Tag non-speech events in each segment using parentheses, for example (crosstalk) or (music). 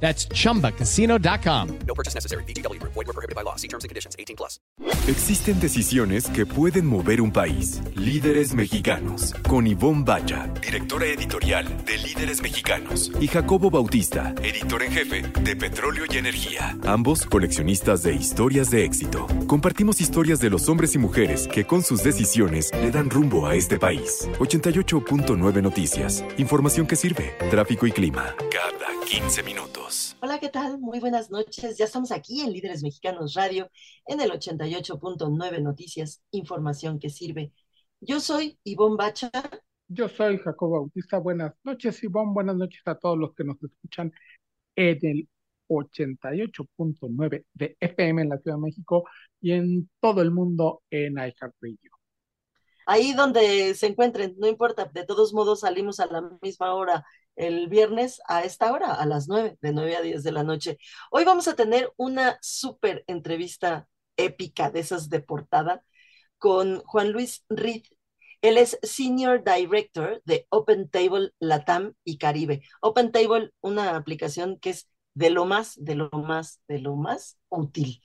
That's chumbacasino.com. No purchase necessary. BGW. Void were prohibited by law. See terms and conditions. 18 plus. Existen decisiones que pueden mover un país. Líderes mexicanos. Con Ivonne Bacha, directora editorial de Líderes Mexicanos. Y Jacobo Bautista, editor en jefe de Petróleo y Energía. Ambos coleccionistas de historias de éxito. Compartimos historias de los hombres y mujeres que con sus decisiones le dan rumbo a este país. 88.9 Noticias. Información que sirve. Tráfico y clima. Cada 15 minutos. Hola, ¿qué tal? Muy buenas noches. Ya estamos aquí en Líderes Mexicanos Radio, en el 88.9 Noticias, información que sirve. Yo soy Ivonne Bacha. Yo soy Jacobo Bautista. Buenas noches, Ivonne. Buenas noches a todos los que nos escuchan en el 88.9 de FM en la Ciudad de México y en todo el mundo en iHeartRadio. Ahí donde se encuentren, no importa, de todos modos salimos a la misma hora el viernes a esta hora, a las 9, de 9 a 10 de la noche. Hoy vamos a tener una súper entrevista épica de esas de portada con Juan Luis Reed. Él es Senior Director de Open Table Latam y Caribe. Open Table, una aplicación que es de lo más, de lo más, de lo más útil.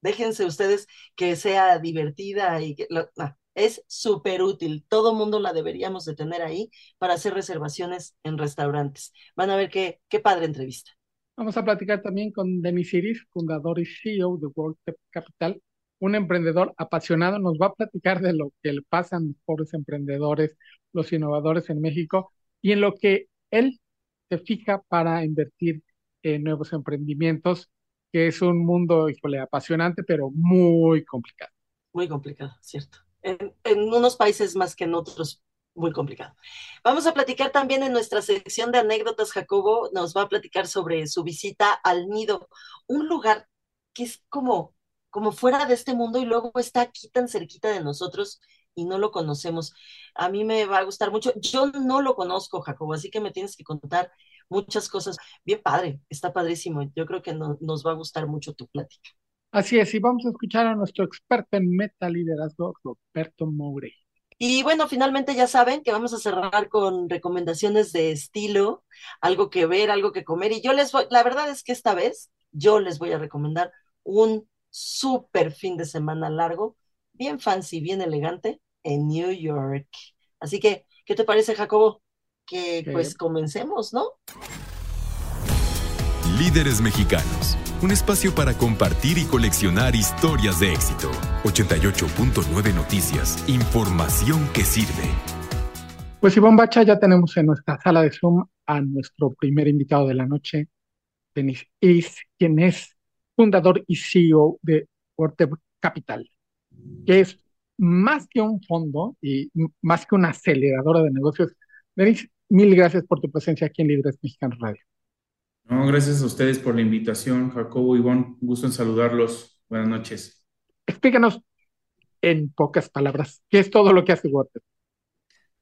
Déjense ustedes que sea divertida y que lo, no, es súper útil. Todo mundo la deberíamos de tener ahí para hacer reservaciones en restaurantes. Van a ver qué, qué padre entrevista. Vamos a platicar también con Denis Iris, fundador y CEO de World Capital, un emprendedor apasionado. Nos va a platicar de lo que le pasan los pobres emprendedores, los innovadores en México y en lo que él se fija para invertir en nuevos emprendimientos, que es un mundo, híjole, apasionante, pero muy complicado. Muy complicado, cierto en, en, unos países más que en otros, muy complicado. Vamos a platicar también en nuestra sección de anécdotas, Jacobo nos va a platicar sobre su visita al nido, un lugar que es como, como fuera de este mundo y luego está aquí tan cerquita de nosotros y no lo conocemos. A mí me va a gustar mucho. Yo no lo conozco, Jacobo, así que me tienes que contar muchas cosas. Bien padre, está padrísimo. Yo creo que no, nos va a gustar mucho tu plática. Así es, y vamos a escuchar a nuestro experto en meta liderazgo, Roberto Moure. Y bueno, finalmente ya saben que vamos a cerrar con recomendaciones de estilo, algo que ver, algo que comer. Y yo les voy, la verdad es que esta vez yo les voy a recomendar un súper fin de semana largo, bien fancy, bien elegante, en New York. Así que, ¿qué te parece, Jacobo? Que pues comencemos, ¿no? Líderes mexicanos un espacio para compartir y coleccionar historias de éxito. 88.9 Noticias, información que sirve. Pues Iván Bacha, ya tenemos en nuestra sala de Zoom a nuestro primer invitado de la noche, Denis Is, quien es fundador y CEO de Orte Capital, que es más que un fondo y más que una aceleradora de negocios. Denis, mil gracias por tu presencia aquí en Líderes Mexicanos Radio. No, gracias a ustedes por la invitación, Jacobo y Ivonne. Gusto en saludarlos. Buenas noches. Explícanos en pocas palabras, ¿qué es todo lo que hace WordTef?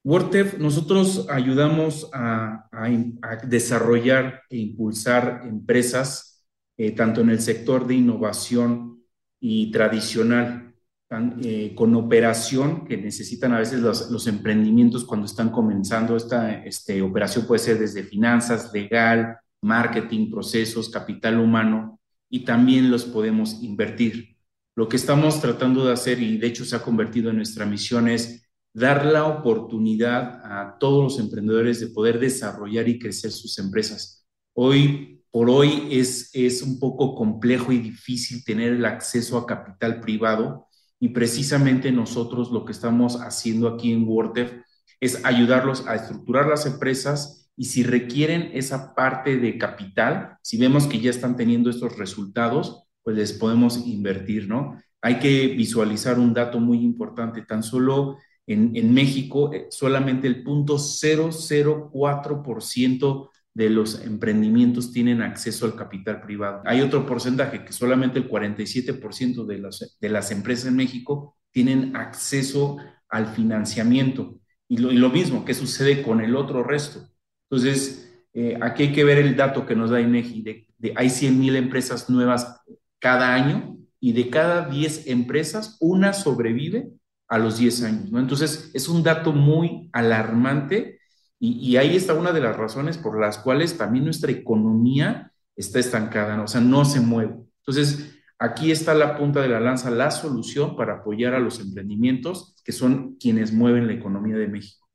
WordTef, nosotros ayudamos a, a, a, desarrollar e impulsar empresas, eh, tanto en el sector de innovación y tradicional, tan, eh, con operación que necesitan a veces los, los emprendimientos cuando están comenzando. Esta este, operación puede ser desde finanzas, legal, marketing, procesos, capital humano y también los podemos invertir. Lo que estamos tratando de hacer y de hecho se ha convertido en nuestra misión es dar la oportunidad a todos los emprendedores de poder desarrollar y crecer sus empresas. Hoy por hoy es, es un poco complejo y difícil tener el acceso a capital privado y precisamente nosotros lo que estamos haciendo aquí en WordTef es ayudarlos a estructurar las empresas y si requieren esa parte de capital, si vemos que ya están teniendo estos resultados, pues les podemos invertir, ¿no? Hay que visualizar un dato muy importante, tan solo en, México, eh, solamente el punto 004% de los emprendimientos tienen acceso al capital privado. Hay otro porcentaje que solamente el 47% de las, de las empresas en México tienen acceso al financiamiento. Y lo, y lo mismo, ¿qué sucede con el otro resto? Entonces, eh, aquí hay que ver el dato que nos da INEGI, de, de hay 100 mil empresas nuevas cada año y de cada 10 empresas, una sobrevive a los 10 años, ¿no? Entonces, es un dato muy alarmante y, ahí está una de las razones por las cuales también nuestra economía está estancada, ¿no? o sea, no se mueve. Entonces, aquí está la punta de la lanza, la solución para apoyar a los emprendimientos que son quienes mueven la economía de México.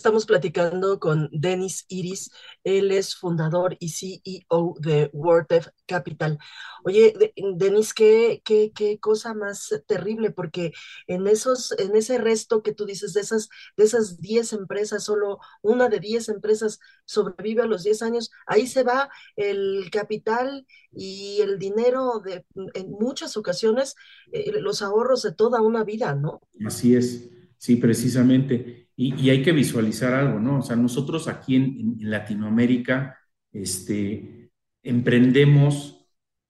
Estamos platicando con Denis Iris, él es fundador y CEO de WordF Capital. Oye, Denis, ¿qué, qué, qué cosa más terrible, porque en esos, en ese resto que tú dices, de esas, de esas 10 empresas, solo una de 10 empresas sobrevive a los 10 años, ahí se va el capital y el dinero de, en muchas ocasiones, eh, los ahorros de toda una vida, ¿no? Así es, sí, precisamente. Y, hay que visualizar algo, ¿no? O sea, nosotros aquí en, Latinoamérica este, emprendemos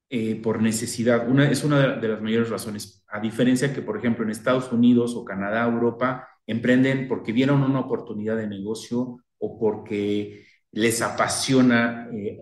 eh, por necesidad. Una, es una de las mayores razones. A diferencia que, por ejemplo, en Estados Unidos o Canadá, Europa, emprenden porque vieron una oportunidad de negocio o porque les apasiona eh,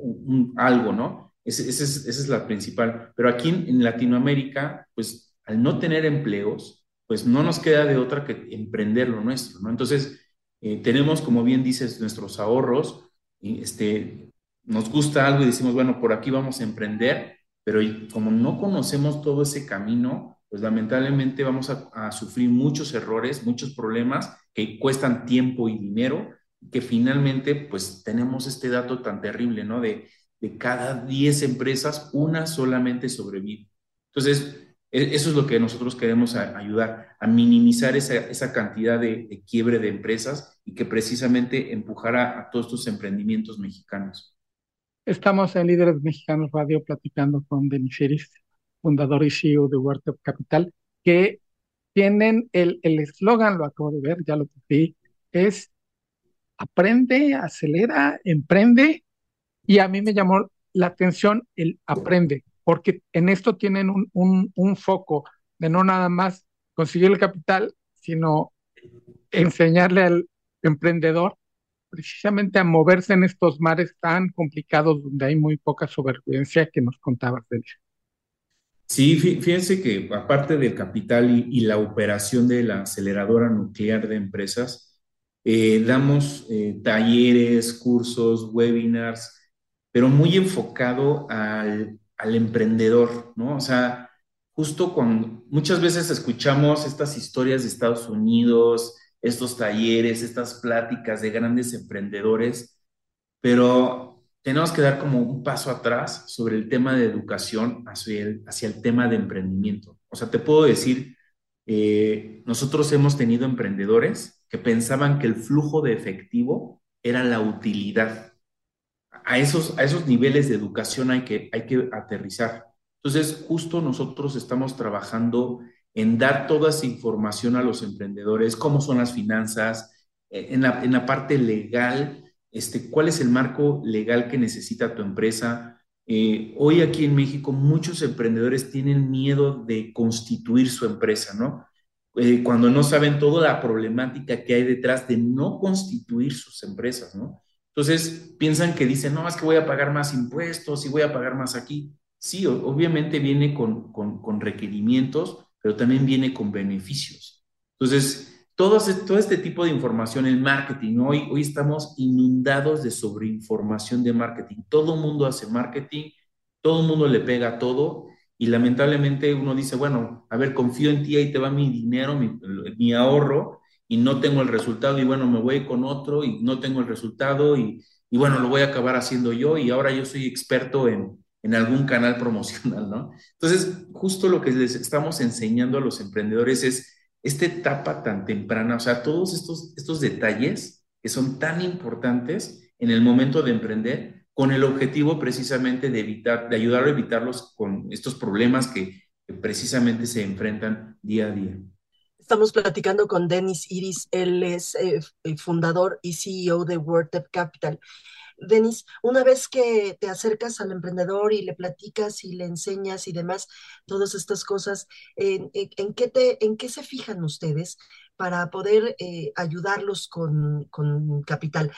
algo, ¿no? Esa es, es, la principal. Pero aquí en Latinoamérica, pues al no tener empleos, pues no nos queda de otra que emprender lo nuestro, ¿no? Entonces, eh, tenemos, como bien dices, nuestros ahorros, y este, nos gusta algo y decimos, bueno, por aquí vamos a emprender, pero como no conocemos todo ese camino, pues lamentablemente vamos a, sufrir muchos errores, muchos problemas que cuestan tiempo y dinero, que finalmente, pues tenemos este dato tan terrible, ¿no? De, de cada 10 empresas, una solamente sobrevive. Entonces, eso es lo que nosotros queremos ayudar, a minimizar esa, cantidad de, quiebre de empresas y que precisamente empujara a todos estos emprendimientos mexicanos. Estamos en Líderes Mexicanos Radio platicando con Denis fundador y CEO de World Capital, que tienen el eslogan, lo acabo de ver, ya lo vi, es aprende, acelera, emprende, y a mí me llamó la atención el aprende porque en esto tienen un, foco de no nada más conseguir el capital, sino enseñarle al emprendedor precisamente a moverse en estos mares tan complicados donde hay muy poca supervivencia que nos contabas de Sí, fíjense que aparte del capital y, la operación de la aceleradora nuclear de empresas, eh, damos eh, talleres, cursos, webinars, pero muy enfocado al al emprendedor, ¿no? O sea, justo cuando muchas veces escuchamos estas historias de Estados Unidos, estos talleres, estas pláticas de grandes emprendedores, pero tenemos que dar como un paso atrás sobre el tema de educación hacia el, hacia el tema de emprendimiento. O sea, te puedo decir, eh, nosotros hemos tenido emprendedores que pensaban que el flujo de efectivo era la utilidad a esos, a esos niveles de educación hay que, hay que aterrizar. Entonces, justo nosotros estamos trabajando en dar toda esa información a los emprendedores, cómo son las finanzas, eh, en la, en la parte legal, este, cuál es el marco legal que necesita tu empresa. Eh, hoy aquí en México muchos emprendedores tienen miedo de constituir su empresa, ¿no? Eh, cuando no saben toda la problemática que hay detrás de no constituir sus empresas, ¿no? Entonces piensan que dicen, no, es que voy a pagar más impuestos y voy a pagar más aquí. Sí, obviamente viene con, con, requerimientos, pero también viene con beneficios. Entonces, todo, este tipo de información, el marketing, hoy, hoy estamos inundados de sobreinformación de marketing. Todo el mundo hace marketing, todo el mundo le pega todo y lamentablemente uno dice, bueno, a ver, confío en ti, ahí te va mi dinero, mi ahorro, y no tengo el resultado y bueno, me voy con otro y no tengo el resultado y, y bueno, lo voy a acabar haciendo yo y ahora yo soy experto en, en algún canal promocional, ¿no? Entonces, justo lo que les estamos enseñando a los emprendedores es esta etapa tan temprana, o sea, todos estos, estos detalles que son tan importantes en el momento de emprender, con el objetivo precisamente de evitar, de ayudar a evitarlos con estos problemas que, que precisamente se enfrentan día a día. Estamos platicando con Denis Iris, él es eh, fundador y CEO de WordTap Capital. Denis, una vez que te acercas al emprendedor y le platicas y le enseñas y demás, todas estas cosas, ¿en, qué, te, en qué se fijan ustedes para poder eh, ayudarlos con, con capital?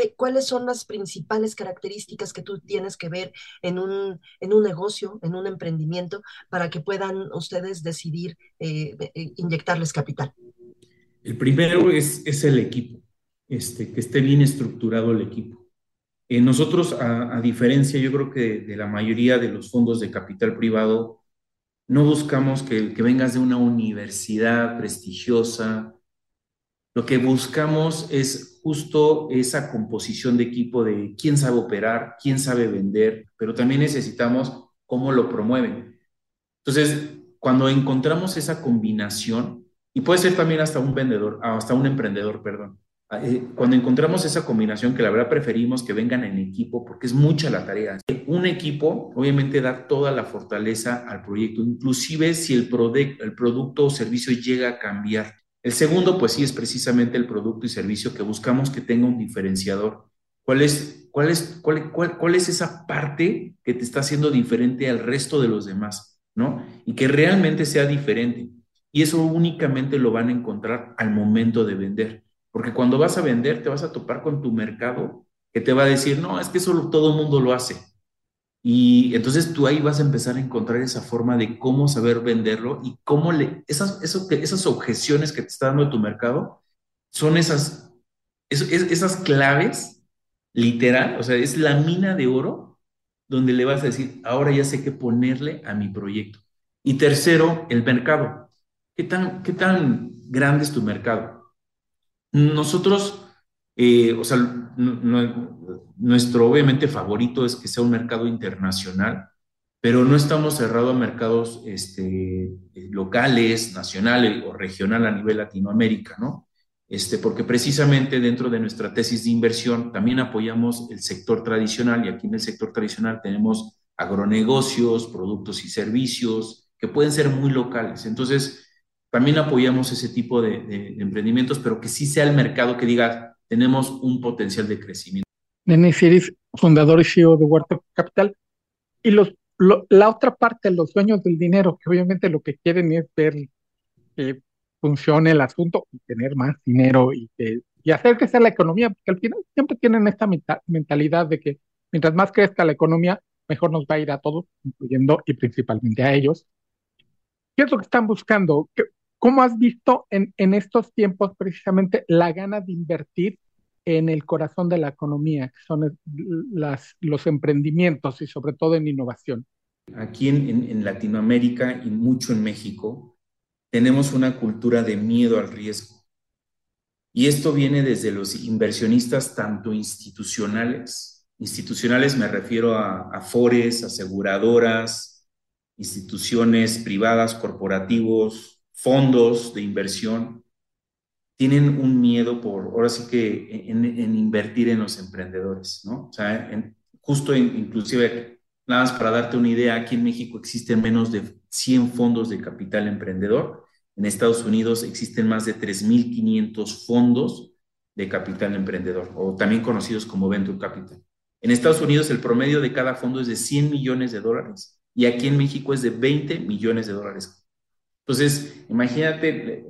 ¿Qué, ¿Cuáles son las principales características que tú tienes que ver en un, en un negocio, en un emprendimiento, para que puedan ustedes decidir eh, eh, inyectarles capital? El primero es, es el equipo, este, que esté bien estructurado el equipo. Eh, nosotros, a, diferencia, yo creo que de, la mayoría de los fondos de capital privado, no buscamos que, que vengas de una universidad prestigiosa. Lo que buscamos es justo esa composición de equipo de quién sabe operar, quién sabe vender, pero también necesitamos cómo lo promueven. Entonces, cuando encontramos esa combinación, y puede ser también hasta un vendedor, hasta un emprendedor, perdón, eh, cuando encontramos esa combinación, que la verdad preferimos que vengan en equipo, porque es mucha la tarea. Un equipo obviamente da toda la fortaleza al proyecto, inclusive si el, el producto o servicio llega a cambiar. El segundo, pues sí, es precisamente el producto y servicio que buscamos que tenga un diferenciador. ¿Cuál es, cuál es, cuál, es esa parte que te está haciendo diferente al resto de los demás? ¿No? Y que realmente sea diferente. Y eso únicamente lo van a encontrar al momento de vender. Porque cuando vas a vender, te vas a topar con tu mercado que te va a decir, no, es que eso todo el mundo lo hace. Y entonces tú ahí vas a empezar a encontrar esa forma de cómo saber venderlo y cómo le, esas, eso, esas objeciones que te está dando tu mercado son esas, esas claves, literal, o sea, es la mina de oro donde le vas a decir, ahora ya sé qué ponerle a mi proyecto. Y tercero, el mercado. ¿Qué tan, qué tan grande es tu mercado? Nosotros, eh, o sea, nuestro obviamente favorito es que sea un mercado internacional, pero no estamos cerrados a mercados este, locales, nacionales o regional a nivel Latinoamérica, ¿no? Este, porque precisamente dentro de nuestra tesis de inversión también apoyamos el sector tradicional y aquí en el sector tradicional tenemos agronegocios, productos y servicios que pueden ser muy locales. Entonces, también apoyamos ese tipo de, emprendimientos, pero que sí sea el mercado que diga, tenemos un potencial de crecimiento. Denis Iris, fundador y CEO de Huerta Capital. Y los, la otra parte, los dueños del dinero, que obviamente lo que quieren es ver que funcione el asunto y tener más dinero y, y hacer que sea la economía, porque al final siempre tienen esta mentalidad de que mientras más crezca la economía, mejor nos va a ir a todos, incluyendo y principalmente a ellos. ¿Qué es lo que están buscando? ¿Cómo has visto en, en estos tiempos precisamente la gana de invertir en el corazón de la economía, que son las, los emprendimientos y sobre todo en innovación? Aquí en, en, Latinoamérica y mucho en México, tenemos una cultura de miedo al riesgo. Y esto viene desde los inversionistas tanto institucionales, institucionales me refiero a, a fores, aseguradoras, instituciones privadas, corporativos, fondos de inversión tienen un miedo por, ahora sí que en, invertir en los emprendedores, ¿no? O sea, justo inclusive, nada más para darte una idea, aquí en México existen menos de 100 fondos de capital emprendedor, en Estados Unidos existen más de 3.500 fondos de capital emprendedor, o también conocidos como Venture Capital. En Estados Unidos el promedio de cada fondo es de 100 millones de dólares y aquí en México es de 20 millones de dólares entonces, imagínate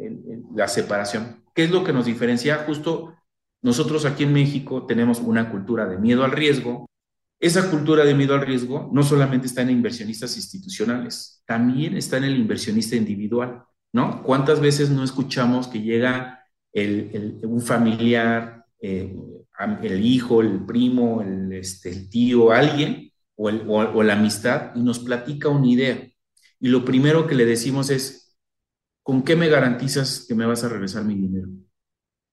la separación. ¿Qué es lo que nos diferencia? Justo nosotros aquí en México tenemos una cultura de miedo al riesgo. Esa cultura de miedo al riesgo no solamente está en inversionistas institucionales, también está en el inversionista individual, ¿no? ¿Cuántas veces no escuchamos que llega un familiar, eh, el hijo, el primo, el, este, tío, alguien, o, o la amistad, y nos platica una idea? Y lo primero que le decimos es, ¿con qué me garantizas que me vas a regresar mi dinero?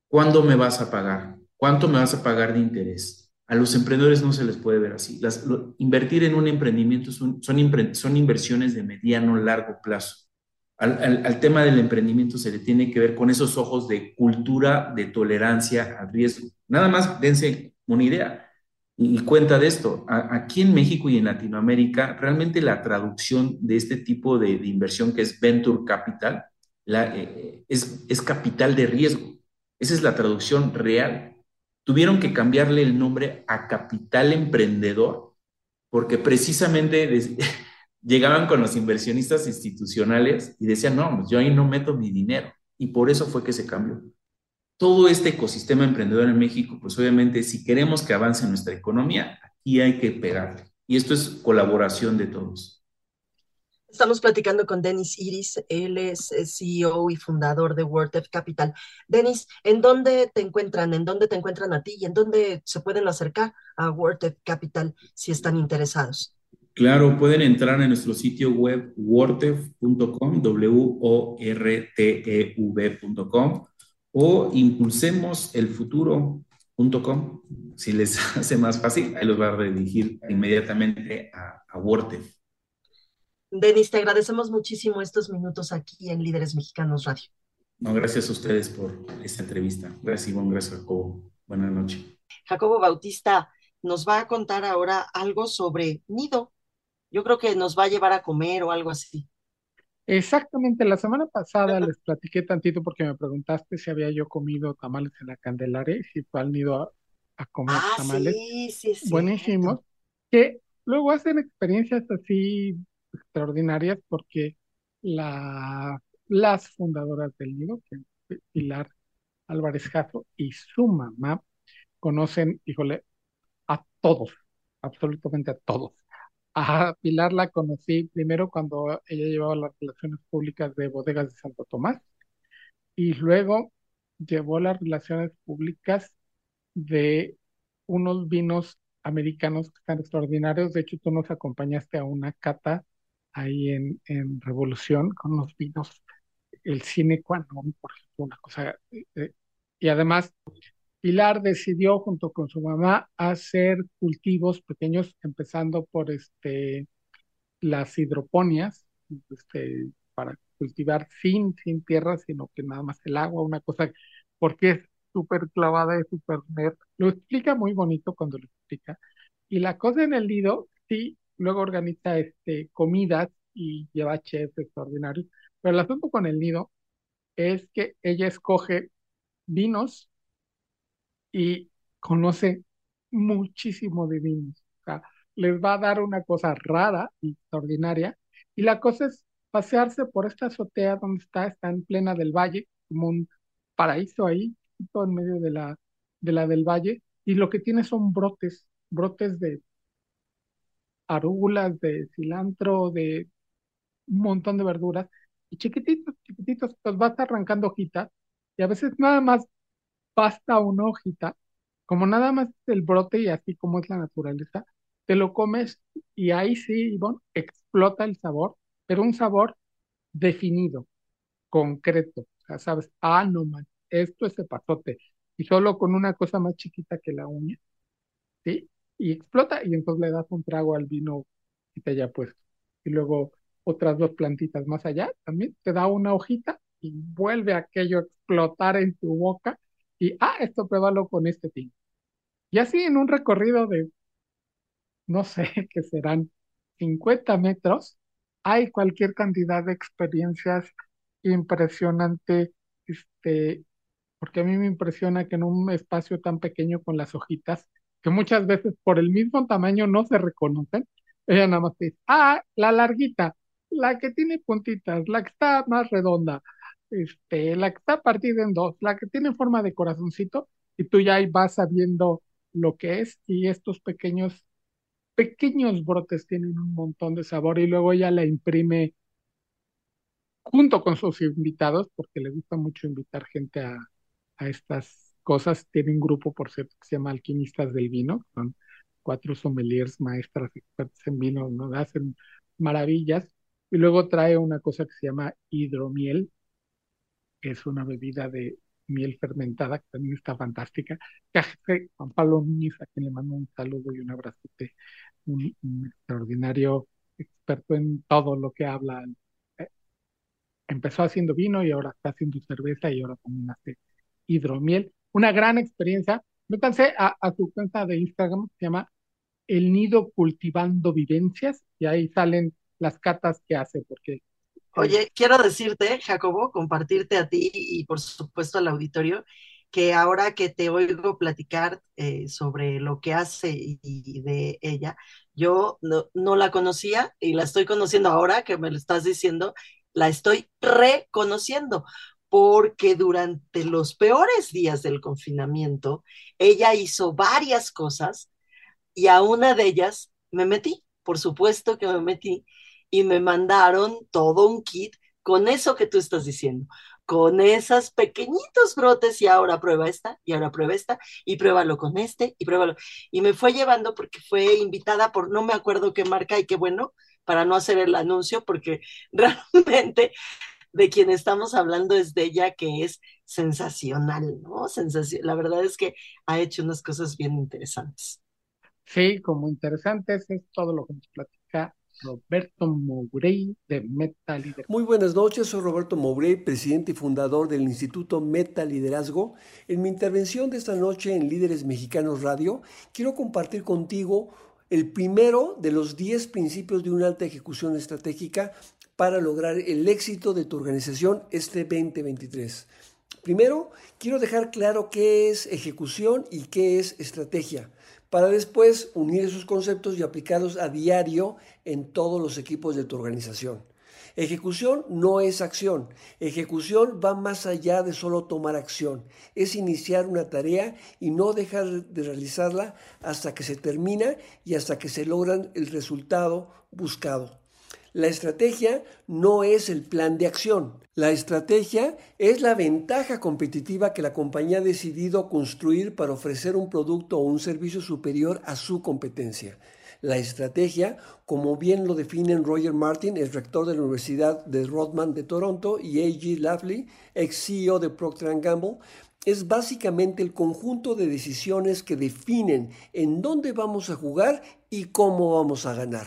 ¿Cuándo me vas a pagar? ¿Cuánto me vas a pagar de interés? A los emprendedores no se les puede ver así. invertir en un emprendimiento son, inversiones de mediano, largo plazo. Al, tema del emprendimiento se le tiene que ver con esos ojos de cultura de tolerancia al riesgo. Nada más dense una idea y, cuenta de esto. aquí en México y en Latinoamérica, realmente la traducción de este tipo de, de inversión que es venture capital eh, es, es capital de riesgo. Esa es la traducción real. Tuvieron que cambiarle el nombre a capital emprendedor porque precisamente (laughs) llegaban con los inversionistas institucionales y decían, no, pues yo ahí no meto mi dinero. Y por eso fue que se cambió. Todo este ecosistema emprendedor en México, pues obviamente si queremos que avance nuestra economía, aquí hay que pegarle. Y esto es colaboración de todos. Estamos platicando con Denis Iris, él es CEO y fundador de WordF Capital. Denis, ¿en dónde te encuentran? ¿En dónde te encuentran a ti? ¿Y en dónde se pueden acercar a WordF Capital si están interesados? Claro, pueden entrar en nuestro sitio web wortev.com, W-O-R-T-E-V.com, o impulsemoselfuturo.com. Si les (laughs) hace más fácil, ahí los va a redirigir inmediatamente a, a Denis, te agradecemos muchísimo estos minutos aquí en Líderes Mexicanos Radio. No, gracias a ustedes por esta entrevista. Gracias, Ivonne. Gracias, Jacobo. Buenas noches. Jacobo Bautista nos va a contar ahora algo sobre nido. Yo creo que nos va a llevar a comer o algo así. Exactamente, la semana pasada les platiqué tantito porque me preguntaste si había yo comido tamales en la Candelaria y si fue al nido a, comer ah, tamales. Sí, sí, sí. Buenísimos. Que luego hacen experiencias así extraordinarias porque la, las fundadoras del nido, que Pilar Álvarez Jasso y su mamá, conocen, híjole, a todos, absolutamente a todos. A Pilar la conocí primero cuando ella llevaba las relaciones públicas de bodegas de Santo Tomás y luego llevó las relaciones públicas de unos vinos americanos que están extraordinarios. De hecho, tú nos acompañaste a una cata ahí en, en Revolución con los vinos, el cine cuando, por ejemplo, una cosa. Eh, eh, y además, Pilar decidió junto con su mamá hacer cultivos pequeños, empezando por este, las hidroponias, este, para cultivar sin, sin tierra, sino que nada más el agua, una cosa, porque es súper clavada y súper nerd. Lo explica muy bonito cuando lo explica. Y la cosa en el nido, sí, luego organiza este, comidas y lleva chefs extraordinarios. Pero el asunto con el nido es que ella escoge vinos y conoce muchísimo de vinos. O les va a dar una cosa rara y extraordinaria. Y la cosa es pasearse por esta azotea donde está, está en plena del valle, como un paraíso ahí, todo en medio de la, de la del valle, y lo que tiene son brotes, brotes de arúgulas, de cilantro, de un montón de verduras, y chiquititos, chiquititos, pues vas arrancando hojitas, y a veces nada más basta una hojita, como nada más el brote y así como es la naturaleza, te lo comes y ahí sí, bueno, explota el sabor, pero un sabor definido, concreto. O sea, sabes, ah, no man, esto es pasote. Y solo con una cosa más chiquita que la uña, ¿sí? Y explota y entonces le das un trago al vino que te haya puesto. Y luego otras dos plantitas más allá, también te da una hojita y vuelve aquello a explotar en tu boca y, ah, esto pruébalo con este tinto. Y así en un recorrido de, no sé, (laughs) que serán 50 metros, hay cualquier cantidad de experiencias impresionante, este, porque a mí me impresiona que en un espacio tan pequeño con las hojitas que muchas veces por el mismo tamaño no se reconocen. Ella nada más dice, ah, la larguita, la que tiene puntitas, la que está más redonda, este, la que está partida en dos, la que tiene forma de corazoncito, y tú ya ahí vas sabiendo lo que es, y estos pequeños, pequeños brotes tienen un montón de sabor, y luego ella la imprime junto con sus invitados, porque le gusta mucho invitar gente a, a estas cosas. Tiene un grupo, por cierto, que se llama Alquimistas del Vino, son cuatro sommeliers, maestras, expertos en vino, ¿no? hacen maravillas. Y luego trae una cosa que se llama hidromiel, que es una bebida de miel fermentada, que también está fantástica. Que Juan Pablo Núñez, a quien le mando un saludo y un abrazote, un, un extraordinario experto en todo lo que habla. Eh, empezó haciendo vino y ahora está haciendo cerveza y ahora también hace hidromiel una gran experiencia. Métanse a, a su cuenta de Instagram, se llama El Nido Cultivando Vivencias, y ahí salen las catas que hace, porque Oye, quiero decirte, Jacobo, compartirte a ti y por supuesto al auditorio, que ahora que te oigo platicar eh, sobre lo que hace y, de ella, yo no, no, la conocía y la estoy conociendo ahora que me lo estás diciendo, la estoy reconociendo, porque durante los peores días del confinamiento, ella hizo varias cosas y a una de ellas me metí, por supuesto que me metí, y me mandaron todo un kit con eso que tú estás diciendo, con esos pequeñitos brotes y ahora prueba esta y ahora prueba esta y pruébalo con este y pruébalo. Y me fue llevando porque fue invitada por no me acuerdo qué marca y qué bueno para no hacer el anuncio porque (laughs) realmente de quien estamos hablando es de ella que es sensacional, ¿no? Sensacional. La verdad es que ha hecho unas cosas bien interesantes. Sí, como interesantes es todo lo que nos platica Roberto Mourey de Meta Liderazgo. Muy buenas noches, soy Roberto Mourey, presidente y fundador del Instituto Meta Liderazgo. En mi intervención de esta noche en Líderes Mexicanos Radio, quiero compartir contigo el primero de los 10 principios de una alta ejecución estratégica para lograr el éxito de tu organización este 2023. Primero, quiero dejar claro qué es ejecución y qué es estrategia para después unir esos conceptos y aplicarlos a diario en todos los equipos de tu organización. Ejecución no es acción. Ejecución va más allá de solo tomar acción. Es iniciar una tarea y no dejar de realizarla hasta que se termina y hasta que se logran el resultado buscado. La estrategia no es el plan de acción. La estrategia es la ventaja competitiva que la compañía ha decidido construir para ofrecer un producto o un servicio superior a su competencia. La estrategia, como bien lo definen Roger Martin, el rector de la Universidad de Rodman de Toronto, y A.G. Lafley, ex CEO de Procter Gamble, es básicamente el conjunto de decisiones que definen en dónde vamos a jugar y cómo vamos a ganar.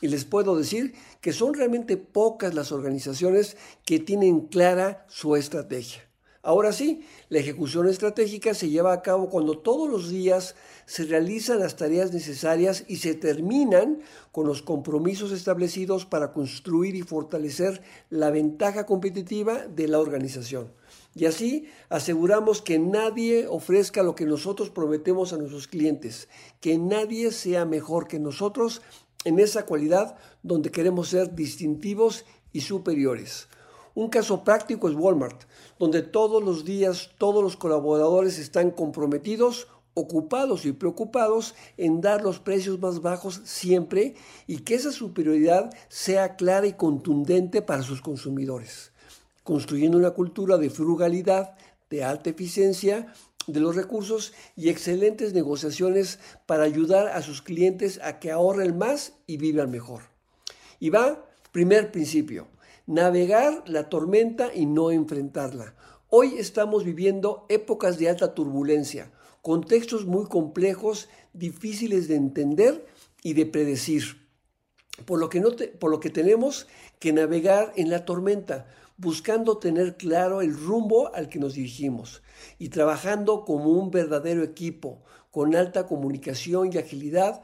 Y les puedo decir que son realmente pocas las organizaciones que tienen clara su estrategia. Ahora sí, la ejecución estratégica se lleva a cabo cuando todos los días se realizan las tareas necesarias y se terminan con los compromisos establecidos para construir y fortalecer la ventaja competitiva de la organización. Y así aseguramos que nadie ofrezca lo que nosotros prometemos a nuestros clientes, que nadie sea mejor que nosotros en esa cualidad donde queremos ser distintivos y superiores. Un caso práctico es Walmart, donde todos los días todos los colaboradores están comprometidos, ocupados y preocupados en dar los precios más bajos siempre y que esa superioridad sea clara y contundente para sus consumidores, construyendo una cultura de frugalidad, de alta eficiencia, de los recursos y excelentes negociaciones para ayudar a sus clientes a que ahorren más y vivan mejor. Y va, primer principio, navegar la tormenta y no enfrentarla. Hoy estamos viviendo épocas de alta turbulencia, contextos muy complejos, difíciles de entender y de predecir. Por lo que, por lo que tenemos que navegar en la tormenta, buscando tener claro el rumbo al que nos dirigimos y trabajando como un verdadero equipo, con alta comunicación y agilidad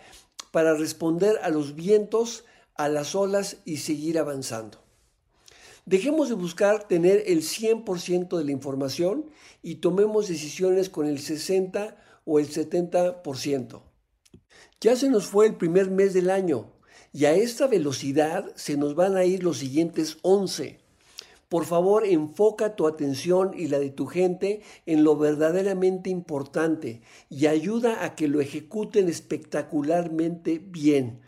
para responder a los vientos, a las olas y seguir avanzando. Dejemos de buscar tener el 100% de la información y tomemos decisiones con el 60 o el 70%. Ya se nos fue el primer mes del año y a esta velocidad se nos van a ir los siguientes 11. Por favor, enfoca tu atención y la de tu gente en lo verdaderamente importante y ayuda a que lo ejecuten espectacularmente bien.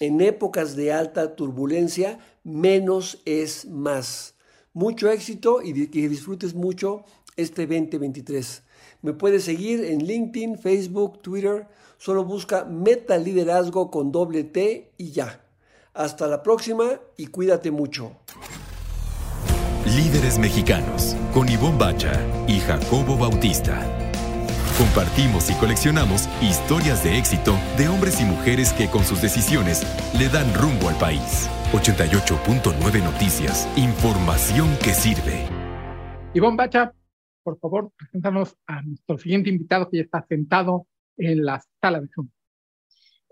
En épocas de alta turbulencia, menos es más. Mucho éxito y que disfrutes mucho este 2023. Me puedes seguir en LinkedIn, Facebook, Twitter. Solo busca Meta Liderazgo con doble T y ya. Hasta la próxima y cuídate mucho. Líderes Mexicanos, con Ivonne Bacha y Jacobo Bautista. Compartimos y coleccionamos historias de éxito de hombres y mujeres que con sus decisiones le dan rumbo al país. 88.9 Noticias, información que sirve. Ivonne Bacha, por favor, preséntanos a nuestro siguiente invitado que ya está sentado en la sala de Zoom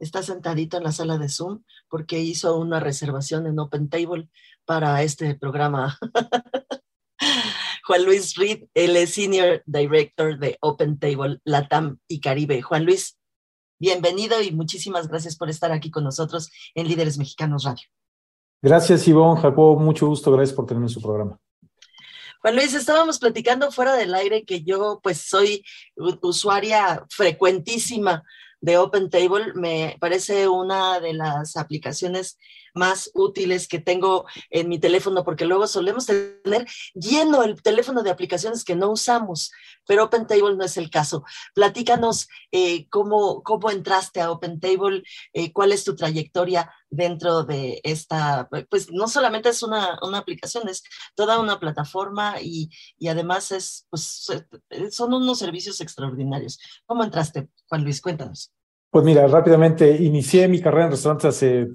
está sentadito en la sala de Zoom porque hizo una reservación en Open Table para este programa. (laughs) Juan Luis Reed, él es Senior Director de Open Table Latam y Caribe. Juan Luis, bienvenido y muchísimas gracias por estar aquí con nosotros en Líderes Mexicanos Radio. Gracias, Ivonne. Jacobo, mucho gusto. Gracias por tenerme en su programa. Juan Luis, estábamos platicando fuera del aire que yo pues soy usuaria frecuentísima de Open Table. Me parece una de las aplicaciones más útiles que tengo en mi teléfono, porque luego solemos tener lleno el teléfono de aplicaciones que no usamos, pero Open Table no es el caso. Platícanos eh, cómo, cómo entraste a Open Table, eh, cuál es tu trayectoria dentro de esta, pues no solamente es una, una aplicación, es toda una plataforma y, y además es, pues, son unos servicios extraordinarios. ¿Cómo entraste, Juan Luis? Cuéntanos. Pues mira, rápidamente, inicié mi carrera en restaurantes hace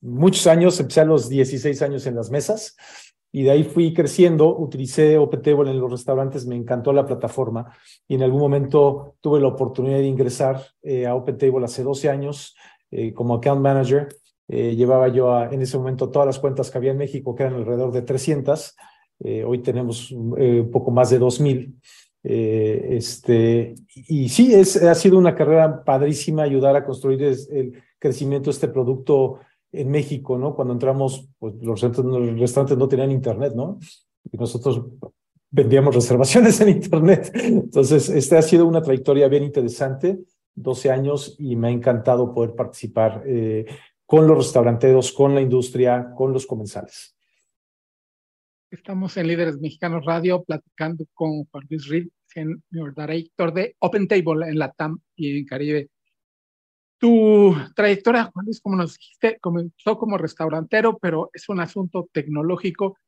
muchos años, empecé a los 16 años en las mesas y de ahí fui creciendo, utilicé OpenTable en los restaurantes, me encantó la plataforma y en algún momento tuve la oportunidad de ingresar eh, a OpenTable hace 12 años eh, como account manager. Eh, llevaba yo en ese momento todas las cuentas que había en México, que eran alrededor de 300. hoy tenemos un poco más de 2,000. este, y sí, es, ha sido una carrera padrísima ayudar a construir el crecimiento de este producto en México, ¿no? Cuando entramos, pues los restaurantes no tenían internet, ¿no? Y nosotros vendíamos reservaciones en internet. Entonces, este ha sido una trayectoria bien interesante, 12 años, y me ha encantado poder participar eh, con los restauranteros, con la industria, con los comensales. Estamos en Líderes Mexicanos Radio platicando con Juan Luis Reed, director de Open Table en la TAM y en Caribe. Tu trayectoria, Juan Luis, como nos dijiste, comenzó como restaurantero, pero es un asunto tecnológico.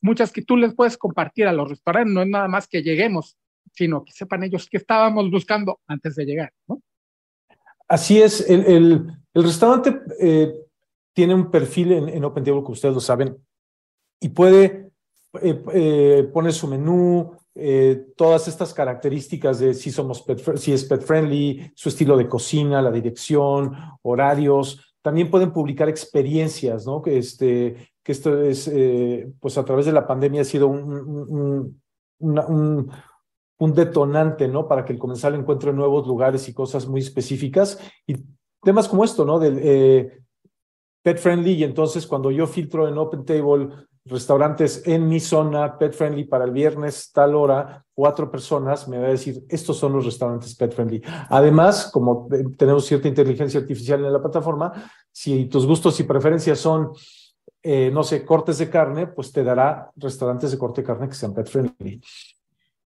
Muchas que tú les puedes compartir a los restaurantes, no es nada más que lleguemos, sino que sepan ellos qué estábamos buscando antes de llegar, ¿no? Así es, el, el, restaurante eh, tiene un perfil en, en OpenTable que ustedes lo saben y puede eh, eh, poner su menú, eh, todas estas características de si somos si es pet friendly, su estilo de cocina, la dirección, horarios. También pueden publicar experiencias, ¿no? Que este, que esto es, eh, pues a través de la pandemia ha sido un, un, detonante, ¿no? Para que el comensal encuentre nuevos lugares y cosas muy específicas. Y temas como esto, ¿no? Del eh, pet friendly. Y entonces cuando yo filtro en Open Table restaurantes en mi zona pet friendly para el viernes tal hora, cuatro personas, me va a decir, estos son los restaurantes pet friendly. Además, como tenemos cierta inteligencia artificial en la plataforma, si tus gustos y preferencias son, eh, no sé, cortes de carne, pues te dará restaurantes de corte de carne que sean pet friendly.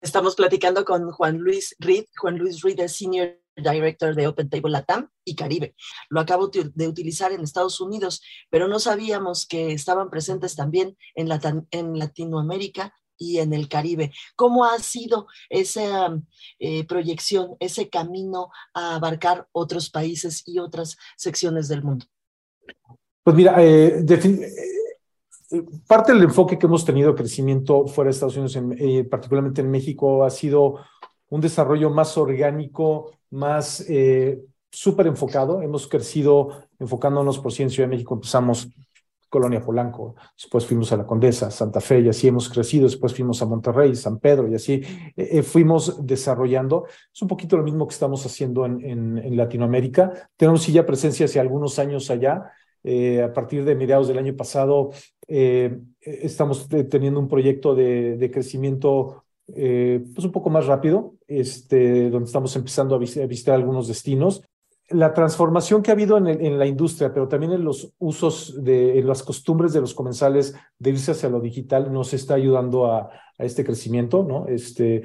Estamos platicando con Juan Luis Reed. Juan Luis Reed es Senior Director de Open Table Latam y Caribe. Lo acabo de utilizar en Estados Unidos, pero no sabíamos que estaban presentes también en, en Latinoamérica y en el Caribe. ¿Cómo ha sido esa eh, proyección, ese camino a abarcar otros países y otras secciones del mundo? Pues mira, eh, eh, parte del enfoque que hemos tenido crecimiento fuera de Estados Unidos, particularmente en México, ha sido un desarrollo más orgánico, más eh, súper enfocado. Hemos crecido enfocándonos por Ciencia de México. Empezamos Colonia Polanco, después fuimos a la Condesa, Santa Fe, y así hemos crecido, después fuimos a Monterrey, San Pedro, y así eh, eh, fuimos desarrollando. Es un poquito lo mismo que estamos haciendo en, en, Latinoamérica. Tenemos sí ya presencia hace algunos años allá. a partir de mediados del año pasado, estamos teniendo un proyecto de, de crecimiento eh, pues un poco más rápido, este, donde estamos empezando a, visitar algunos destinos. La transformación que ha habido en, en, la industria, pero también en los usos, de en las costumbres de los comensales de irse hacia lo digital, nos está ayudando a, este crecimiento, ¿no? Este,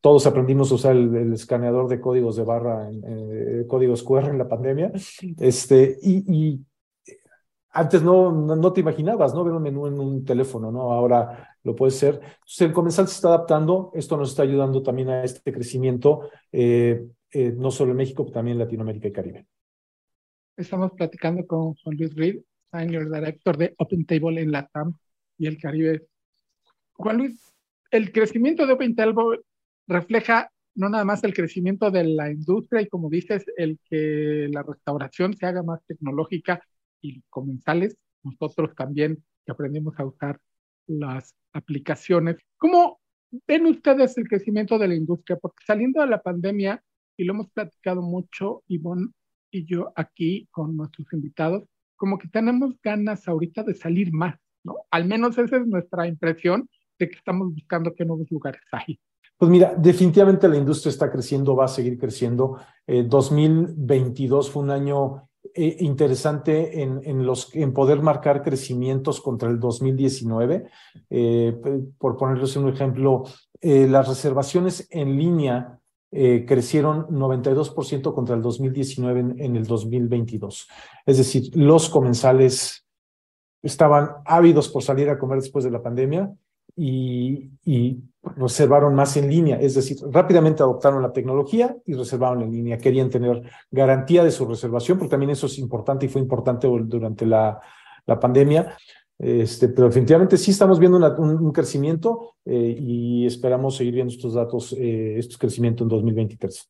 todos aprendimos a usar el, escaneador de códigos de barra, en, eh, códigos QR en la pandemia, este, y, y antes no, no, te imaginabas, ¿no? Ver un menú en un teléfono, ¿no? Ahora lo puede ser. Entonces, el comensal se está adaptando. Esto nos está ayudando también a este crecimiento, eh, eh, no solo en México, pero también en Latinoamérica y Caribe. Estamos platicando con Juan Luis Reed, Senior Director de Open Table en la TAM y el Caribe. Juan Luis, el crecimiento de Open Table refleja no nada más el crecimiento de la industria y como dices, el que la restauración se haga más tecnológica y comensales, nosotros también que aprendimos a usar las aplicaciones. ¿Cómo ven ustedes el crecimiento de la industria? Porque saliendo de la pandemia, y lo hemos platicado mucho, Ivonne y yo aquí con nuestros invitados, como que tenemos ganas ahorita de salir más, ¿no? Al menos esa es nuestra impresión de que estamos buscando qué nuevos lugares hay. Pues mira, definitivamente la industria está creciendo, va a seguir creciendo. 2022 eh, fue un año eh, interesante en, en, los, en poder marcar crecimientos contra el 2019. Eh, por ponerles un ejemplo, las reservaciones en línea crecieron 92% contra el 2019 en, en, el 2022. Es decir, los comensales estaban ávidos por salir a comer después de la pandemia y, reservaron más en línea, es decir, rápidamente adoptaron la tecnología y reservaron en línea. Querían tener garantía de su reservación, porque también eso es importante y fue importante durante la, la pandemia. Este, pero definitivamente sí estamos viendo un, crecimiento eh, y esperamos seguir viendo estos datos, eh, estos crecimientos en 2023.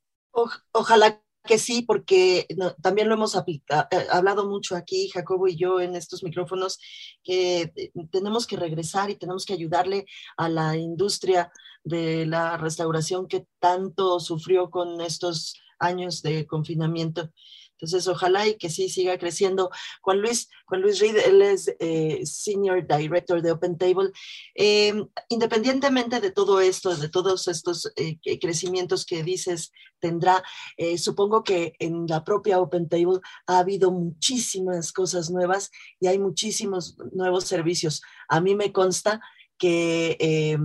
ojalá que sí, porque también lo hemos eh, hablado mucho aquí, Jacobo y yo, en estos micrófonos, que eh, tenemos que regresar y tenemos que ayudarle a la industria de la restauración que tanto sufrió con estos años de confinamiento. Entonces, ojalá y que sí siga creciendo. Juan Luis, Juan Luis Reed, él es eh, Senior Director de Open Table. Eh, independientemente de todo esto, de todos estos eh, crecimientos que dices tendrá, supongo que en la propia Open Table ha habido muchísimas cosas nuevas y hay muchísimos nuevos servicios. A mí me consta que eh,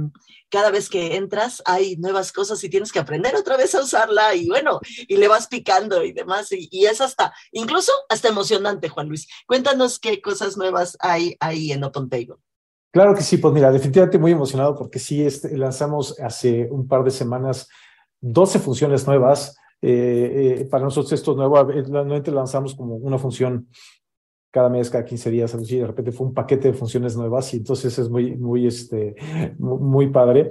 cada vez que entras hay nuevas cosas y tienes que aprender otra vez a usarla y bueno, y le vas picando y demás. Y, es hasta, incluso hasta emocionante, Juan Luis. Cuéntanos qué cosas nuevas hay ahí en Open Table. Claro que sí, pues mira, definitivamente muy emocionado porque sí este, lanzamos hace un par de semanas 12 funciones nuevas. Eh, eh, para nosotros esto nuevo, normalmente lanzamos como una función cada mes, cada 15 días, así de repente fue un paquete de funciones nuevas y entonces es muy, muy, este, muy padre.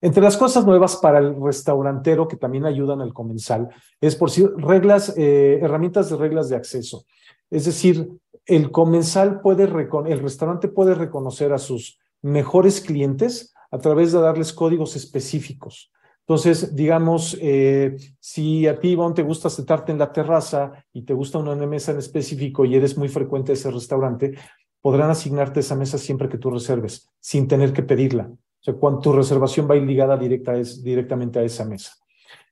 Entre las cosas nuevas para el restaurantero que también ayudan al comensal es por si reglas, eh, herramientas de reglas de acceso. Es decir, el comensal puede, el restaurante puede reconocer a sus mejores clientes a través de darles códigos específicos. Entonces, digamos, eh, si a ti, Ivonne, te gusta sentarte en la terraza y te gusta una mesa en específico y eres muy frecuente a ese restaurante, podrán asignarte esa mesa siempre que tú reserves, sin tener que pedirla. O sea, cuando tu reservación va ligada directa es, directamente a esa mesa.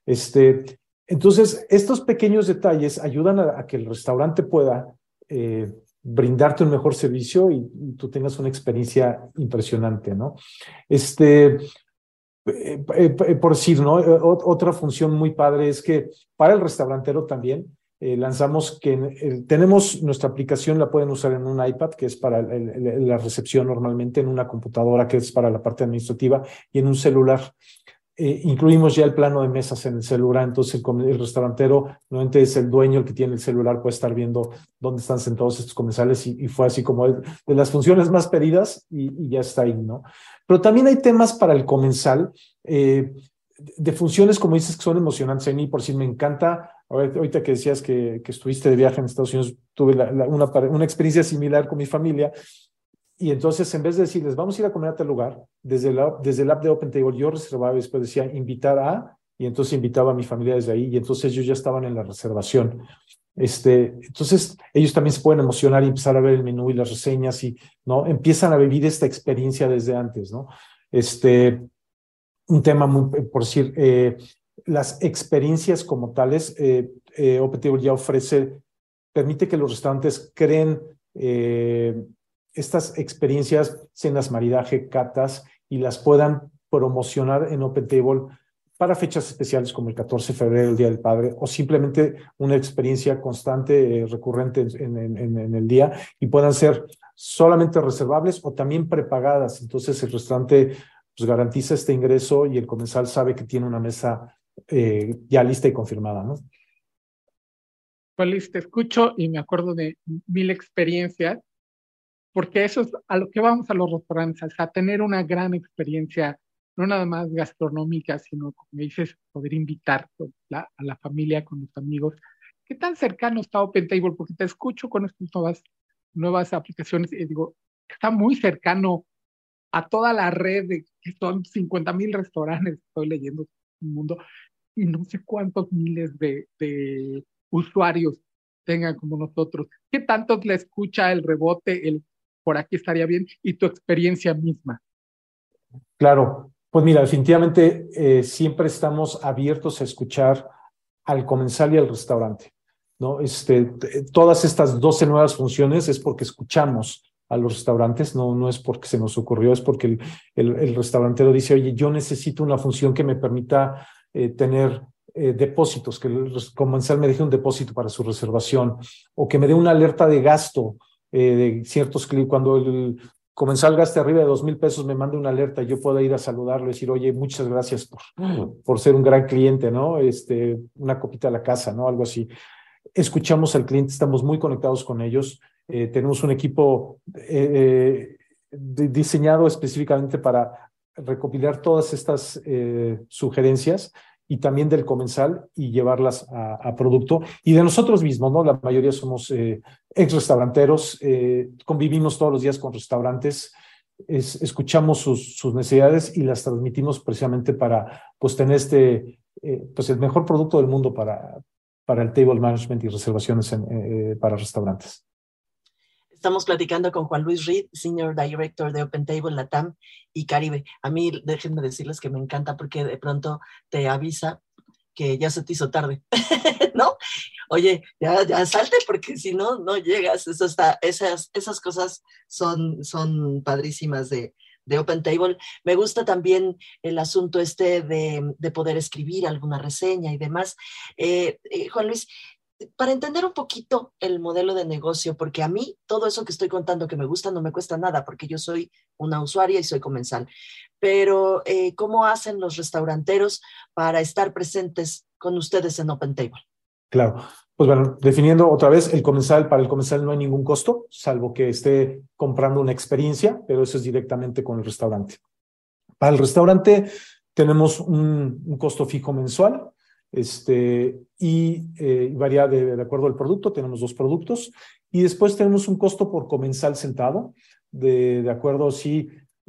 Este, entonces, estos pequeños detalles ayudan a, que el restaurante pueda eh, brindarte un mejor servicio y, y, tú tengas una experiencia impresionante, ¿no? Este, eh, eh, eh, por decir, ¿no? Otra función muy padre es que para el restaurantero también lanzamos que tenemos nuestra aplicación, la pueden usar en un iPad, que es para la recepción normalmente, en una computadora, que es para la parte administrativa, y en un celular. Incluimos ya el plano de mesas en el celular, entonces el, restaurantero normalmente es el dueño el que tiene el celular, puede estar viendo dónde están sentados estos comensales y, fue así como de, las funciones más pedidas y, ya está ahí, ¿no? Pero también hay temas para el comensal eh, de funciones, como dices, que son emocionantes. A mí, por si me encanta, ahorita que decías que, que estuviste de viaje en Estados Unidos, tuve una, una experiencia similar con mi familia. Y entonces, en vez de decirles, vamos a ir a comer a tal lugar, desde, la, desde el app de Open Table, yo reservaba y después decía, invitar a, y entonces invitaba a mi familia desde ahí, y entonces ellos ya estaban en la reservación. Este, entonces, ellos también se pueden emocionar y empezar a ver el menú y las reseñas y, ¿no? Empiezan a vivir esta experiencia desde antes, ¿no? Este, un tema muy, por decir, eh, las experiencias como tales, eh, eh ya ofrece, permite que los restaurantes creen eh, estas experiencias, cenas, maridaje, catas, y las puedan promocionar en OpenTable para fechas especiales como el 14 de febrero, el Día del Padre, o simplemente una experiencia constante, eh, recurrente en, en, el día, y puedan ser solamente reservables o también prepagadas. Entonces el restaurante pues, garantiza este ingreso y el comensal sabe que tiene una mesa eh, ya lista y confirmada, ¿no? Pues te escucho y me acuerdo de mil experiencias, porque eso es a lo que vamos a los restaurantes, a tener una gran experiencia no nada más gastronómica, sino, como dices, poder invitar a la familia, con los amigos. ¿Qué tan cercano está Open Table? Porque te escucho con estas nuevas, nuevas aplicaciones y digo, está muy cercano a toda la red de que son 50 mil restaurantes, estoy leyendo un mundo, y no sé cuántos miles de, de usuarios tengan como nosotros. ¿Qué tanto le escucha el rebote, el por aquí estaría bien y tu experiencia misma? Claro, pues mira, definitivamente eh, siempre estamos abiertos a escuchar al comensal y al restaurante. ¿no? Este, todas estas 12 nuevas funciones es porque escuchamos a los restaurantes, no, no es porque se nos ocurrió, es porque el, restaurantero dice, oye, yo necesito una función que me permita eh, tener eh, depósitos, que el comensal me deje un depósito para su reservación, o que me dé una alerta de gasto eh, de ciertos clics, cuando el comensal gaste arriba de dos mil pesos, me manda una alerta, yo puedo ir a saludarlo y decir, oye, muchas gracias por, por ser un gran cliente, ¿no? Este, una copita a la casa, ¿no? Algo así. Escuchamos al cliente, estamos muy conectados con ellos, eh, tenemos un equipo eh, diseñado específicamente para recopilar todas estas eh, sugerencias y también del comensal y llevarlas a, producto. Y de nosotros mismos, ¿no? La mayoría somos eh, ex restauranteros, eh, convivimos todos los días con restaurantes, es, escuchamos sus, necesidades y las transmitimos precisamente para pues, tener este, eh, pues el mejor producto del mundo para, para el table management y reservaciones en, para restaurantes. Estamos platicando con Juan Luis Reed, Senior Director de Open Table Latam y Caribe. A mí, déjenme decirles que me encanta porque de pronto te avisa que ya se te hizo tarde, (laughs) ¿no? Oye, ya, ya salte porque si no, no llegas. Eso está, esas, esas cosas son, son padrísimas de, de Open Table. Me gusta también el asunto este de, de poder escribir alguna reseña y demás. Eh, eh, Juan Luis, para entender un poquito el modelo de negocio, porque a mí todo eso que estoy contando que me gusta no me cuesta nada, porque yo soy una usuaria y soy comensal. Pero, eh, ¿cómo hacen los restauranteros para estar presentes con ustedes en Open Table? Claro, pues bueno, definiendo otra vez, el comensal, para el comensal no hay ningún costo, salvo que esté comprando una experiencia, pero eso es directamente con el restaurante. Para el restaurante tenemos un, un costo fijo mensual, este, y eh, varía de, acuerdo al producto, tenemos dos productos, y después tenemos un costo por comensal sentado, de, de acuerdo si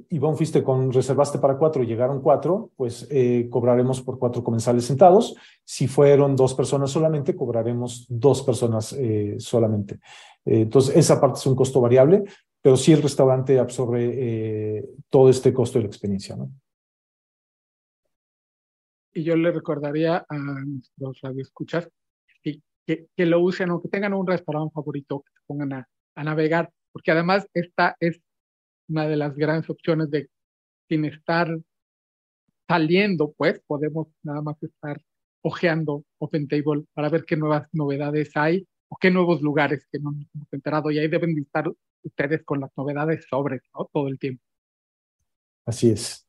Ivonne fuiste con, reservaste para cuatro y llegaron cuatro, pues eh, cobraremos por cuatro comensales sentados. Si fueron dos personas solamente, cobraremos dos personas eh, solamente. Eh, entonces, esa parte es un costo variable, pero sí el restaurante absorbe todo este costo de la experiencia, ¿no? Y yo le recordaría a los radioescuchas que, que, que lo usen o que tengan un restaurante favorito, que se pongan a, a, navegar, porque además esta es una de las grandes opciones de sin estar saliendo, pues podemos nada más estar ojeando Open Table para ver qué nuevas novedades hay o qué nuevos lugares que no hemos enterado y ahí deben de estar ustedes con las novedades sobre ¿no? todo el tiempo. Así es.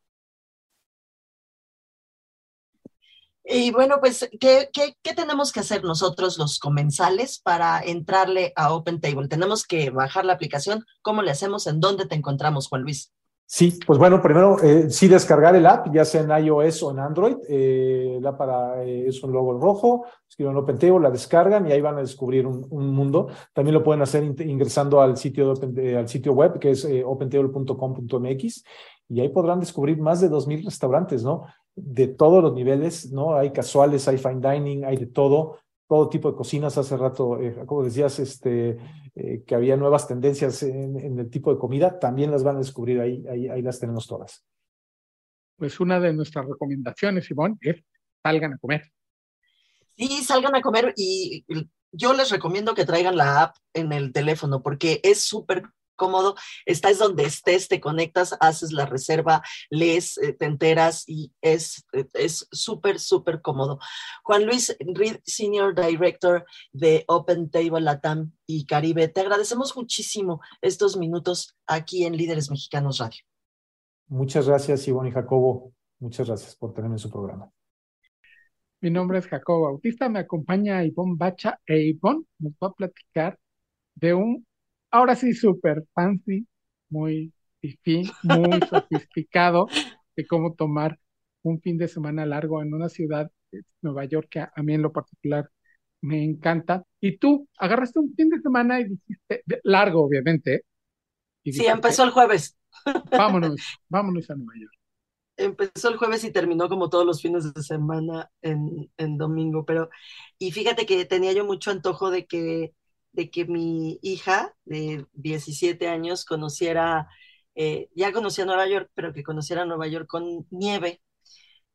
Y bueno, pues, ¿qué, ¿qué, qué, tenemos que hacer nosotros los comensales para entrarle a Open Table? ¿Tenemos que bajar la aplicación? ¿Cómo le hacemos? ¿En dónde te encontramos, Juan Luis? Sí, pues bueno, primero eh, sí descargar el app, ya sea en iOS o en Android. Eh, la para, eh, es un logo rojo, escriben Open Table, la descargan y ahí van a descubrir un, un mundo. También lo pueden hacer ingresando al sitio, Open, al sitio web que es opentable.com.mx y ahí podrán descubrir más de 2.000 restaurantes, ¿no? De todos los niveles, ¿no? Hay casuales, hay fine dining, hay de todo, todo tipo de cocinas. Hace rato, eh, como decías, este, eh, que había nuevas tendencias en, en, el tipo de comida, también las van a descubrir ahí, ahí, ahí las tenemos todas. Pues una de nuestras recomendaciones, Ivonne, es salgan a comer. Sí, salgan a comer y yo les recomiendo que traigan la app en el teléfono porque es súper cómodo, estás donde estés, te conectas, haces la reserva, lees, eh, te enteras y es es súper, súper cómodo. Juan Luis Reed, Senior Director de Open Table Latam y Caribe, te agradecemos muchísimo estos minutos aquí en Líderes Mexicanos Radio. Muchas gracias, Ivonne y Jacobo. Muchas gracias por tenerme en su programa. Mi nombre es Jacobo Bautista, me acompaña Ivonne Bacha e Ivonne nos va a platicar de un ahora sí súper fancy, muy muy (laughs) sofisticado de cómo tomar un fin de semana largo en una ciudad, Nueva York, que a, a, mí en lo particular me encanta. Y tú agarraste un fin de semana y dijiste, largo obviamente, y Sí, empezó el jueves. (laughs) vámonos, vámonos a Nueva York. Empezó el jueves y terminó como todos los fines de semana en, en domingo, pero y fíjate que tenía yo mucho antojo de que, de que mi hija de 17 años conociera, eh, ya conocía Nueva York, pero que conociera Nueva York con nieve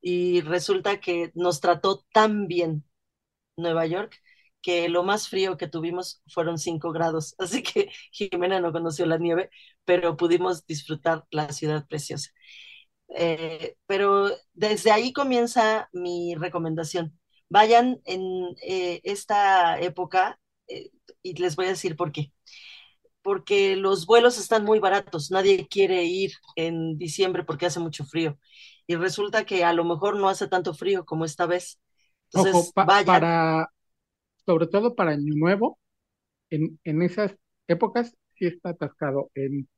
y resulta que nos trató tan bien Nueva York que lo más frío que tuvimos fueron 5 grados, (laughs) así que Jimena no conoció la nieve, pero pudimos disfrutar la ciudad preciosa. Eh, pero desde ahí comienza mi recomendación. Vayan en eh, esta época y les voy a decir por qué. Porque los vuelos están muy baratos. Nadie quiere ir en diciembre porque hace mucho frío. Y resulta que a lo mejor no hace tanto frío como esta vez. Ojo, Entonces, pa- vayan. para, sobre todo para Año Nuevo, en, en esas épocas sí está atascado. En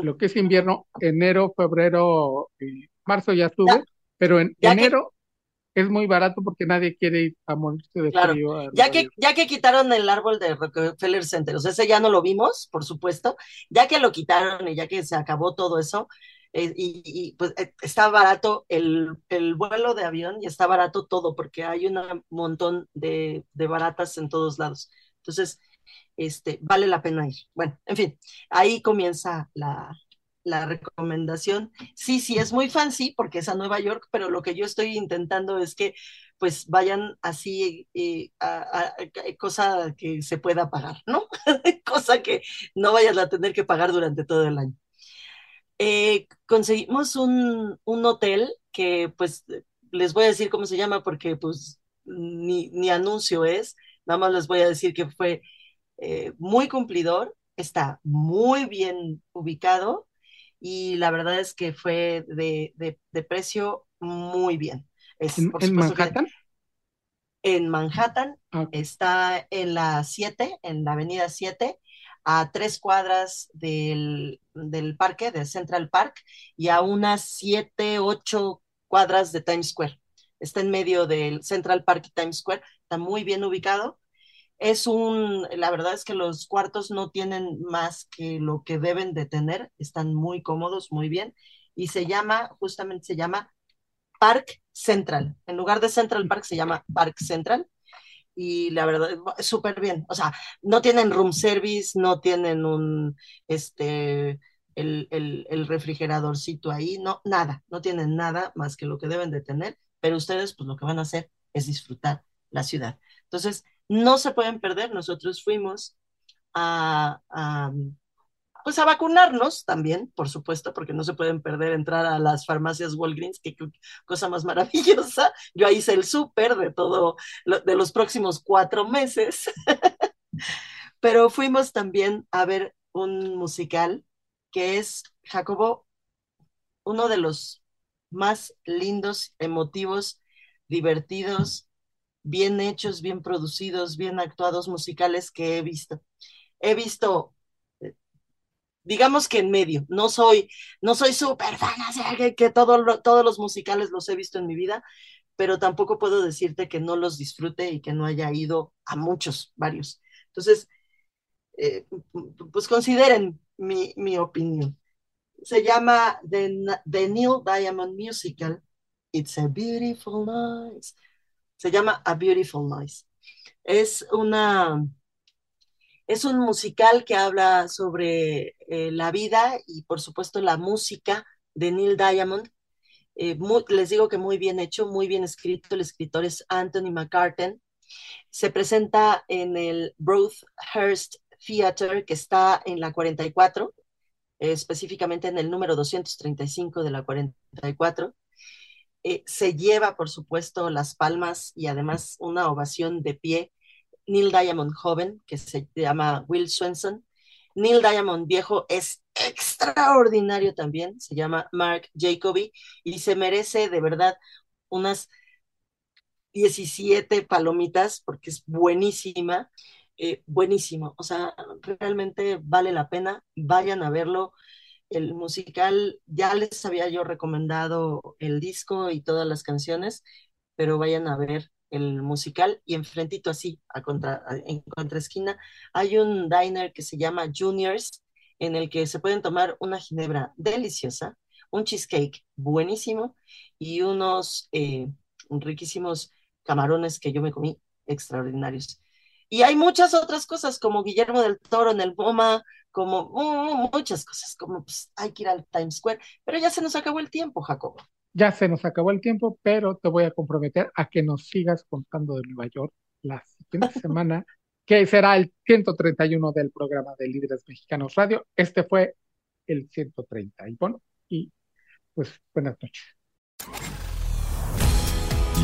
lo que es invierno, enero, febrero, y marzo ya Ya, sube, pero en enero es muy barato porque nadie quiere ir a morirse de Claro, frío a ya que, ya que quitaron el árbol de Rockefeller Center, o sea, ese ya no lo vimos, por supuesto, ya que lo quitaron y ya que se acabó todo eso, eh, y, y, pues eh, está barato el, el vuelo de avión y está barato todo, porque hay un montón de, de baratas en todos lados. Entonces, este, vale la pena ir. Bueno, en fin, ahí comienza la, la recomendación. Sí, sí, es muy fancy porque es a Nueva York, pero lo que yo estoy intentando es que pues vayan así eh, a, a- cosa que se pueda pagar, ¿no? (laughs) cosa que no vayas a tener que pagar durante todo el año. Eh, conseguimos un, un hotel que pues les voy a decir cómo se llama porque pues ni, ni anuncio es, nada más les voy a decir que fue eh, muy cumplidor, está muy bien ubicado y la verdad es que fue de, de, de precio muy bien. Es, ¿En, por en supuesto que Manhattan? en Manhattan, Ah, está en la 7, en la avenida 7, a tres cuadras del, del parque, de Central Park, y a unas 7, 8 cuadras de Times Square. Está en medio del Central Park y Times Square, está muy bien ubicado. Es un, la verdad es que los cuartos no tienen más que lo que deben de tener, están muy cómodos, muy bien, y se llama, justamente se llama Park Central. En lugar de Central Park se llama Park Central y la verdad súper bien. O sea, no tienen room service, no tienen un, este, el, el, el refrigeradorcito ahí, no, nada, no tienen nada más que lo que deben de tener, pero ustedes pues lo que van a hacer es disfrutar la ciudad. Entonces, no se pueden perder, nosotros fuimos a, pues a vacunarnos también, por supuesto, porque no se pueden perder entrar a las farmacias Walgreens, que, que cosa más maravillosa. Yo ahí hice el súper de todo, lo, de los próximos cuatro meses, (laughs) pero fuimos también a ver un musical que es, Jacobo, uno de los más lindos, emotivos, divertidos, bien hechos, bien producidos, bien actuados musicales que he visto. He visto digamos que en medio. No soy, no soy súper fan, que, que todo, todos los musicales los he visto en mi vida, pero tampoco puedo decirte que no los disfrute y que no haya ido a muchos, varios. Entonces, eh, pues consideren mi, mi, opinión. Se llama The, The Neil Diamond Musical. It's a beautiful noise. Se llama A Beautiful Noise. Es una es un musical que habla sobre eh, la vida y por supuesto la música de Neil Diamond. Eh, les digo que muy bien hecho, muy bien escrito. El escritor es Anthony McCarten. Se presenta en el Broadhurst Theater, que está en la 44, eh, específicamente en el número 235 de la 44. Eh, se lleva, por supuesto, las palmas y además una ovación de pie Neil Diamond joven, que se llama Will Swenson. Neil Diamond viejo es extraordinario también, se llama Mark Jacoby y se merece de verdad unas 17 palomitas porque es buenísima, eh, buenísimo. O sea, realmente vale la pena, vayan a verlo. El musical, ya les había yo recomendado el disco y todas las canciones, pero vayan a ver el musical y enfrentito así, a contra, en contraesquina, hay un diner que se llama Juniors en el que se pueden tomar una ginebra deliciosa, un cheesecake buenísimo y unos eh, riquísimos camarones que yo me comí extraordinarios. Y hay muchas otras cosas, como Guillermo del Toro en el MoMA, como uh, muchas cosas, como pues, hay que ir al Times Square, pero ya se nos acabó el tiempo, Jacobo. Ya se nos acabó el tiempo, pero te voy a comprometer a que nos sigas contando de Nueva York la siguiente (laughs) semana, que será el 131 del programa de Líderes Mexicanos Radio. Este fue el 130. Y bueno, y pues buenas noches.